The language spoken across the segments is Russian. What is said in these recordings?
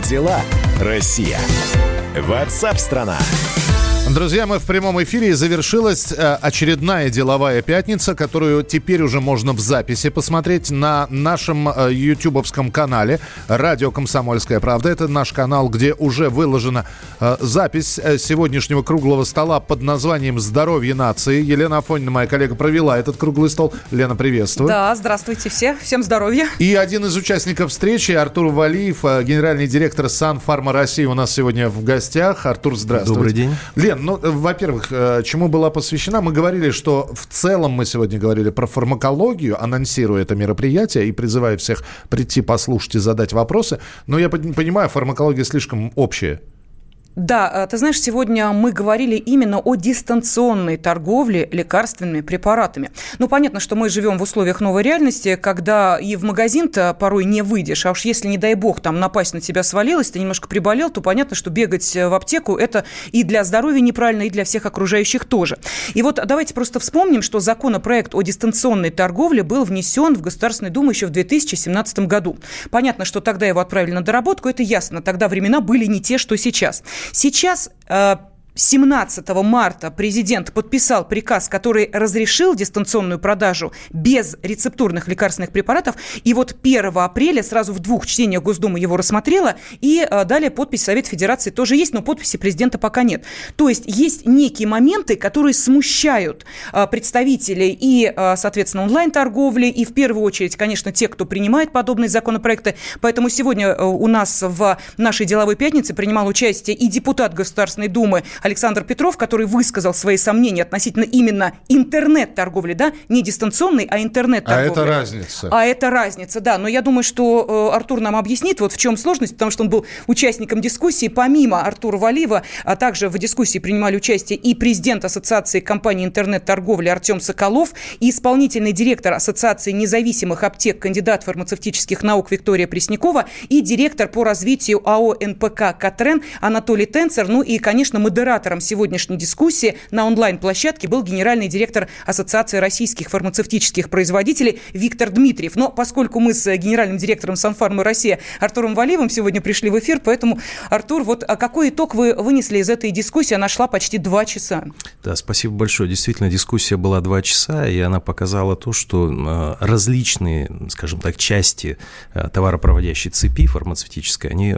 Дела, Россия? Ватсап-страна! Друзья, мы в прямом эфире. Завершилась э, очередная деловая пятница, которую теперь уже можно в записи посмотреть на нашем э, ютубовском канале «Радио Комсомольская правда». Это наш канал, где уже выложена э, запись сегодняшнего круглого стола под названием «Здоровье нации». Елена Афонина, моя коллега, провела этот круглый стол. Лена, приветствую. Да, здравствуйте все. Всем здоровья. И один из участников встречи, Артур Валиев, генеральный директор Сан Фарма России у нас сегодня в гостях. Артур, здравствуйте. Добрый день. Лен, ну, во-первых, э, чему была посвящена? Мы говорили, что в целом мы сегодня говорили про фармакологию, анонсируя это мероприятие и призывая всех прийти послушать и задать вопросы. Но я понимаю, фармакология слишком общая. Да, э, ты знаешь, сегодня мы говорили именно о дистанционной торговле лекарственными препаратами. Ну, понятно, что мы живем в условиях новой реальности, когда и в магазин-то порой не выйдешь, а уж если, не дай бог, там напасть на тебя свалилась, ты немножко приболел, то понятно, что бегать в аптеку – это и для здоровья неправильно, и для всех окружающих тоже. И вот давайте просто вспомним, что законопроект о дистанционной торговле был внесен в Государственную Думу еще в 2017 году. Понятно, что тогда его отправили на доработку, это ясно, тогда времена были не те, что сейчас. Сейчас э, 17 марта президент подписал приказ, который разрешил дистанционную продажу без рецептурных лекарственных препаратов. И вот 1 апреля сразу в двух чтениях Госдума его рассмотрела. И э, далее подпись Совет Федерации тоже есть, но подписи президента пока нет. То есть есть некие моменты, которые смущают э, представителей и, э, соответственно, онлайн-торговли, и в первую очередь, конечно, те, кто принимает подобные законопроекты. Поэтому сегодня у нас в нашей деловой пятнице принимал участие и депутат Государственной Думы Александр Петров, который высказал свои сомнения относительно именно интернет-торговли, да, не дистанционной, а интернет-торговли. А это разница. А это разница, да. Но я думаю, что э, Артур нам объяснит, вот в чем сложность, потому что он был участником дискуссии. Помимо Артура Валиева, а также в дискуссии принимали участие и президент Ассоциации компаний интернет-торговли Артем Соколов, и исполнительный директор Ассоциации независимых аптек, кандидат фармацевтических наук Виктория Преснякова, и директор по развитию АО НПК «Катрен» Анатолий Тенцер, ну и, конечно, модератор Модератором сегодняшней дискуссии на онлайн-площадке был генеральный директор Ассоциации российских фармацевтических производителей Виктор Дмитриев. Но поскольку мы с генеральным директором Санфармы Россия Артуром Валиевым сегодня пришли в эфир, поэтому, Артур, вот а какой итог вы вынесли из этой дискуссии? Она шла почти два часа. Да, спасибо большое. Действительно, дискуссия была два часа, и она показала то, что э, различные, скажем так, части э, товаропроводящей цепи фармацевтической, они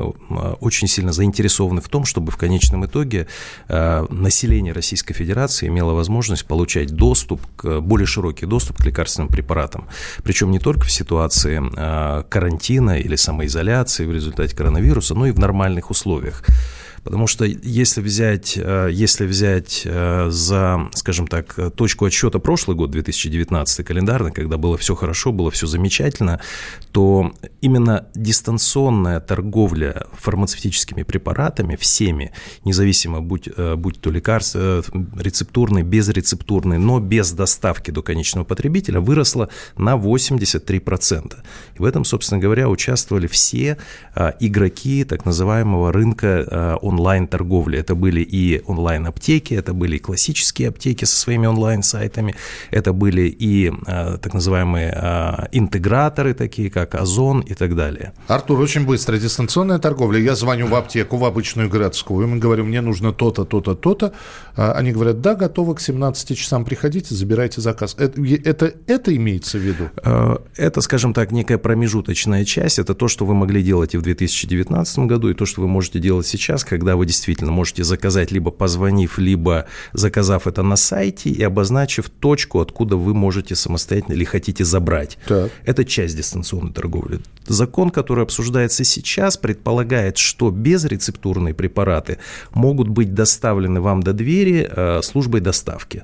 очень сильно заинтересованы в том, чтобы в конечном итоге население Российской Федерации имело возможность получать доступ, к, более широкий доступ к лекарственным препаратам. Причем не только в ситуации э, карантина или самоизоляции в результате коронавируса, но и в нормальных условиях. Потому что если взять, э, если взять э, за, скажем так, точку отсчета прошлый год, 2019 календарный, когда было все хорошо, было все замечательно, то именно дистанционная торговля фармацевтическими препаратами, всеми, независимо, будь, э, будь то лекарства, рецептурные, безрецептурные, но без доставки до конечного потребителя, выросла на 83%. И в этом, собственно говоря, участвовали все игроки так называемого рынка онлайн-торговли. Это были и онлайн-аптеки, это были и классические аптеки со своими онлайн-сайтами, это были и э, так называемые э, интеграторы, такие как Озон и так далее. Артур, очень быстро. Дистанционная торговля. Я звоню в аптеку, в обычную городскую, мы говорим, мне нужно то-то, то-то, то-то. А они говорят, да, готовы к 17 часам, приходите, забирайте заказ. Это, это, это имеется в виду? Э, это, скажем так, некая промежуточная часть. Это то, что вы могли делать и в 2019 году, и то, что вы можете делать сейчас, когда когда вы действительно можете заказать, либо позвонив, либо заказав это на сайте и обозначив точку, откуда вы можете самостоятельно или хотите забрать. Так. Это часть дистанционной торговли. Закон, который обсуждается сейчас, предполагает, что безрецептурные препараты могут быть доставлены вам до двери э, службой доставки.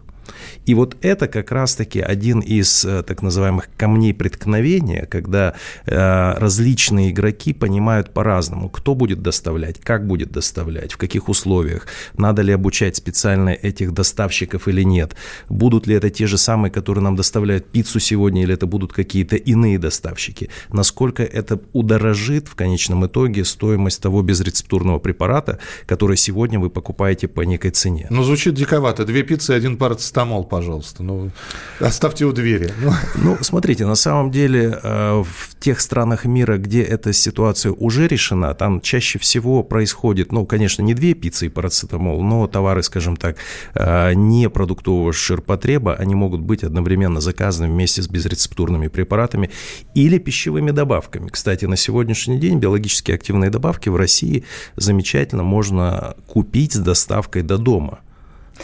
И вот это как раз-таки один из э, так называемых камней преткновения, когда э, различные игроки понимают по-разному, кто будет доставлять, как будет доставлять, в каких условиях, надо ли обучать специально этих доставщиков или нет, будут ли это те же самые, которые нам доставляют пиццу сегодня, или это будут какие-то иные доставщики, насколько это удорожит в конечном итоге стоимость того безрецептурного препарата, который сегодня вы покупаете по некой цене. Ну, звучит диковато. Две пиццы, один парцетамол парацетамол, пожалуйста. Ну, оставьте у двери. Ну, ну смотрите, на самом деле э, в тех странах мира, где эта ситуация уже решена, там чаще всего происходит, ну, конечно, не две пиццы и парацетамол, но товары, скажем так, э, не продуктового ширпотреба, они могут быть одновременно заказаны вместе с безрецептурными препаратами или пищевыми добавками. Кстати, на сегодняшний день биологически активные добавки в России замечательно можно купить с доставкой до дома.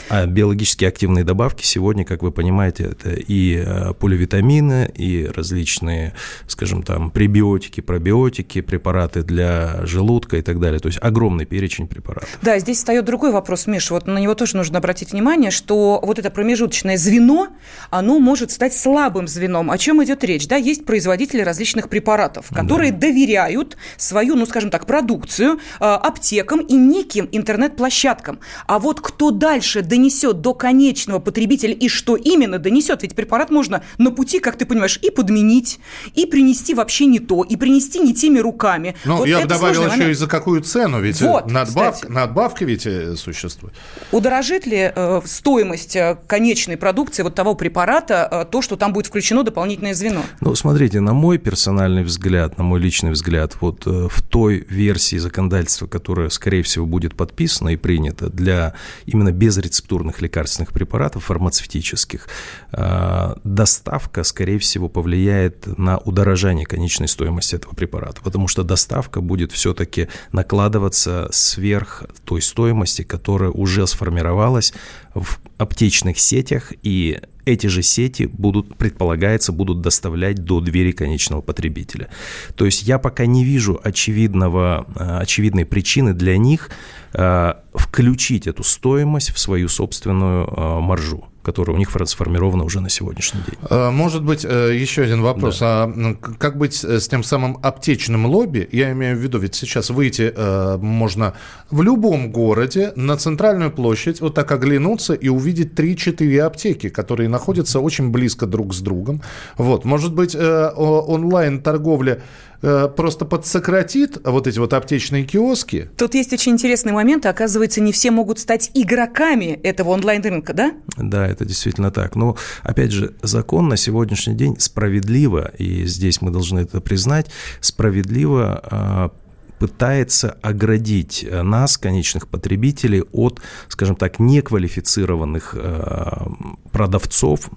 А биологически активные добавки сегодня, как вы понимаете, это и э, поливитамины, и различные, скажем там, пребиотики, пробиотики, препараты для желудка и так далее. То есть огромный перечень препаратов. Да, здесь встает другой вопрос, Миш, вот на него тоже нужно обратить внимание, что вот это промежуточное звено, оно может стать слабым звеном. О чем идет речь? Да, есть производители различных препаратов, которые да. доверяют свою, ну, скажем так, продукцию э, аптекам и неким интернет-площадкам. А вот кто дальше донесет до конечного потребителя и что именно донесет. Ведь препарат можно на пути, как ты понимаешь, и подменить, и принести вообще не то, и принести не теми руками. Ну, вот я бы добавил еще и за какую цену, ведь вот, надбавка, надбавка ведь э, существует. Удорожит ли э, стоимость э, конечной продукции вот того препарата, э, то, что там будет включено дополнительное звено? Ну, смотрите, на мой персональный взгляд, на мой личный взгляд, вот э, в той версии законодательства, которая, скорее всего, будет подписана и принята для именно безрецептурных рецептурных лекарственных препаратов, фармацевтических, э, доставка, скорее всего, повлияет на удорожание конечной стоимости этого препарата, потому что доставка будет все-таки накладываться сверх той стоимости, которая уже сформировалась в аптечных сетях, и эти же сети будут, предполагается, будут доставлять до двери конечного потребителя. То есть я пока не вижу очевидного, э, очевидной причины для них э, включить эту стоимость в свою собственную э, маржу которая у них сформирована уже на сегодняшний день. Может быть, еще один вопрос. Да. А как быть с тем самым аптечным лобби? Я имею в виду, ведь сейчас выйти можно в любом городе на центральную площадь, вот так оглянуться и увидеть 3-4 аптеки, которые находятся очень близко друг с другом. Вот, может быть, э, онлайн-торговля э, просто подсократит вот эти вот аптечные киоски. Тут есть очень интересный момент. Оказывается, не все могут стать игроками этого онлайн-рынка, да? Да, это действительно так. Но, опять же, закон на сегодняшний день справедливо, и здесь мы должны это признать, справедливо а, пытается оградить э, нас, конечных потребителей, от, скажем так, неквалифицированных э, продавцов,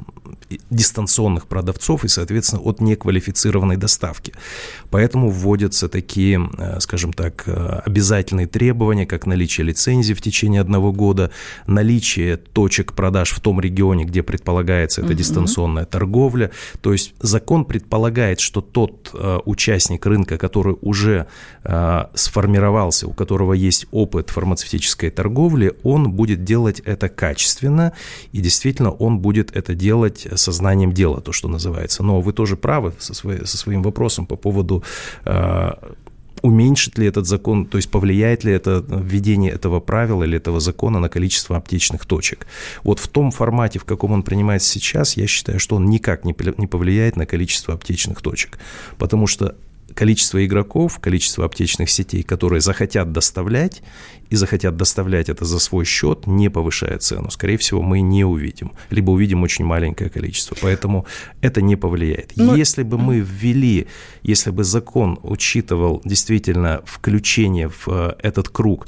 дистанционных продавцов и, соответственно, от неквалифицированной доставки. Поэтому вводятся такие, э, скажем так, обязательные требования, как наличие лицензии в течение одного года, наличие точек продаж в том регионе, где предполагается эта дистанционная торговля. То есть закон предполагает, что тот участник рынка, который уже сформировался, у которого есть опыт фармацевтической торговли, он будет делать это качественно, и действительно он будет это делать со знанием дела, то, что называется. Но вы тоже правы со, своей, со своим вопросом по поводу э, уменьшит ли этот закон, то есть повлияет ли это введение этого правила или этого закона на количество аптечных точек. Вот в том формате, в каком он принимается сейчас, я считаю, что он никак не повлияет на количество аптечных точек, потому что количество игроков, количество аптечных сетей, которые захотят доставлять и захотят доставлять это за свой счет, не повышая цену. Скорее всего, мы не увидим, либо увидим очень маленькое количество. Поэтому это не повлияет. Но... Если бы мы ввели, если бы закон учитывал действительно включение в э, этот круг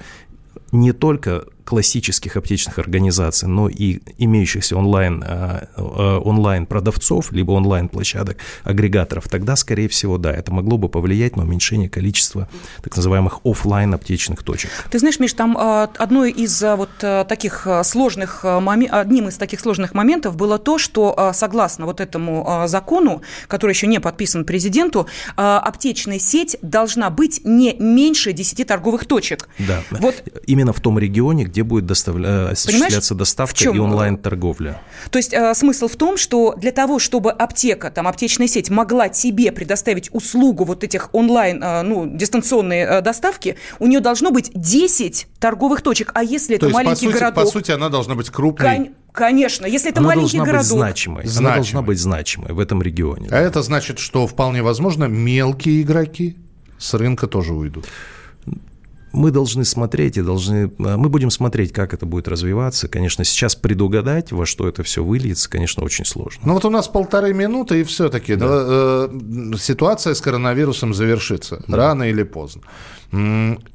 не только классических аптечных организаций, но и имеющихся онлайн, э, э, онлайн продавцов, либо онлайн площадок, агрегаторов, тогда, скорее всего, да, это могло бы повлиять на уменьшение количества так называемых офлайн аптечных точек. Ты знаешь, Миш, там э, одной из вот таких сложных одним из таких сложных моментов было то, что согласно вот этому закону, который еще не подписан президенту, аптечная сеть должна быть не меньше 10 торговых точек. Да, вот. именно в том регионе, где где будет доставля... осуществляться доставка и онлайн-торговля. То есть э, смысл в том, что для того, чтобы аптека, там, аптечная сеть могла тебе предоставить услугу вот этих онлайн, э, ну, дистанционные э, доставки, у нее должно быть 10 торговых точек. А если То это есть, маленький по сути, городок... По сути, она должна быть крупной. Кон... Конечно, если это она маленький должна городок. Быть значимой. значимой. Она должна быть значимой в этом регионе. А да. это значит, что вполне возможно мелкие игроки с рынка тоже уйдут. Мы должны смотреть и должны... Мы будем смотреть, как это будет развиваться. Конечно, сейчас предугадать, во что это все выльется, конечно, очень сложно. Ну вот у нас полторы минуты, и все-таки да. э, ситуация с коронавирусом завершится. Да. Рано или поздно.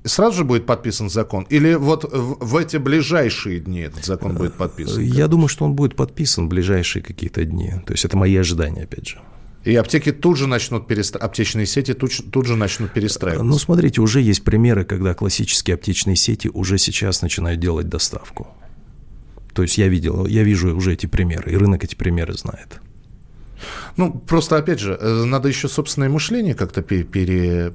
Сразу же будет подписан закон? Или вот в эти ближайшие дни этот закон будет подписан? Я думаю, что он будет подписан в ближайшие какие-то дни. То есть это мои ожидания, опять же. И аптеки тут же начнут перестраиваться, аптечные сети тут, тут же начнут перестраиваться. Ну, смотрите, уже есть примеры, когда классические аптечные сети уже сейчас начинают делать доставку. То есть я видел, я вижу уже эти примеры, и рынок эти примеры знает. Ну, просто, опять же, э, надо еще собственное мышление как-то пере, пере,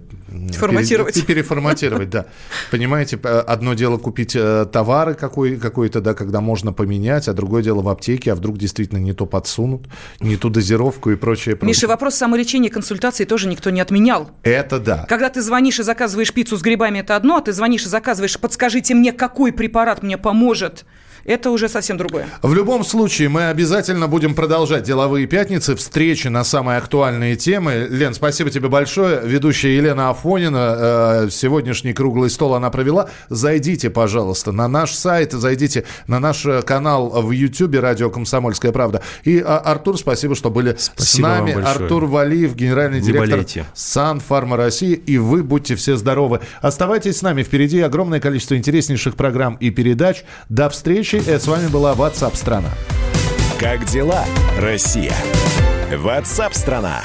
Форматировать. Пере, переформатировать, да. Понимаете, одно дело купить э, товары какой, какой-то, да, когда можно поменять, а другое дело в аптеке, а вдруг действительно не то подсунут, не ту дозировку и прочее. прочее. Миша, вопрос самолечения, консультации тоже никто не отменял. Это да. Когда ты звонишь и заказываешь пиццу с грибами, это одно, а ты звонишь и заказываешь, подскажите мне, какой препарат мне поможет это уже совсем другое. В любом случае, мы обязательно будем продолжать деловые пятницы, встречи на самые актуальные темы. Лен, спасибо тебе большое. Ведущая Елена Афонина, э, сегодняшний круглый стол она провела. Зайдите, пожалуйста, на наш сайт, зайдите на наш канал в YouTube «Радио Комсомольская правда». И, а, Артур, спасибо, что были спасибо с нами. Артур Валиев, генеральный директор Сан-Фарма России. И вы будьте все здоровы. Оставайтесь с нами. Впереди огромное количество интереснейших программ и передач. До встречи с вами была WhatsApp страна. Как дела, Россия? WhatsApp страна.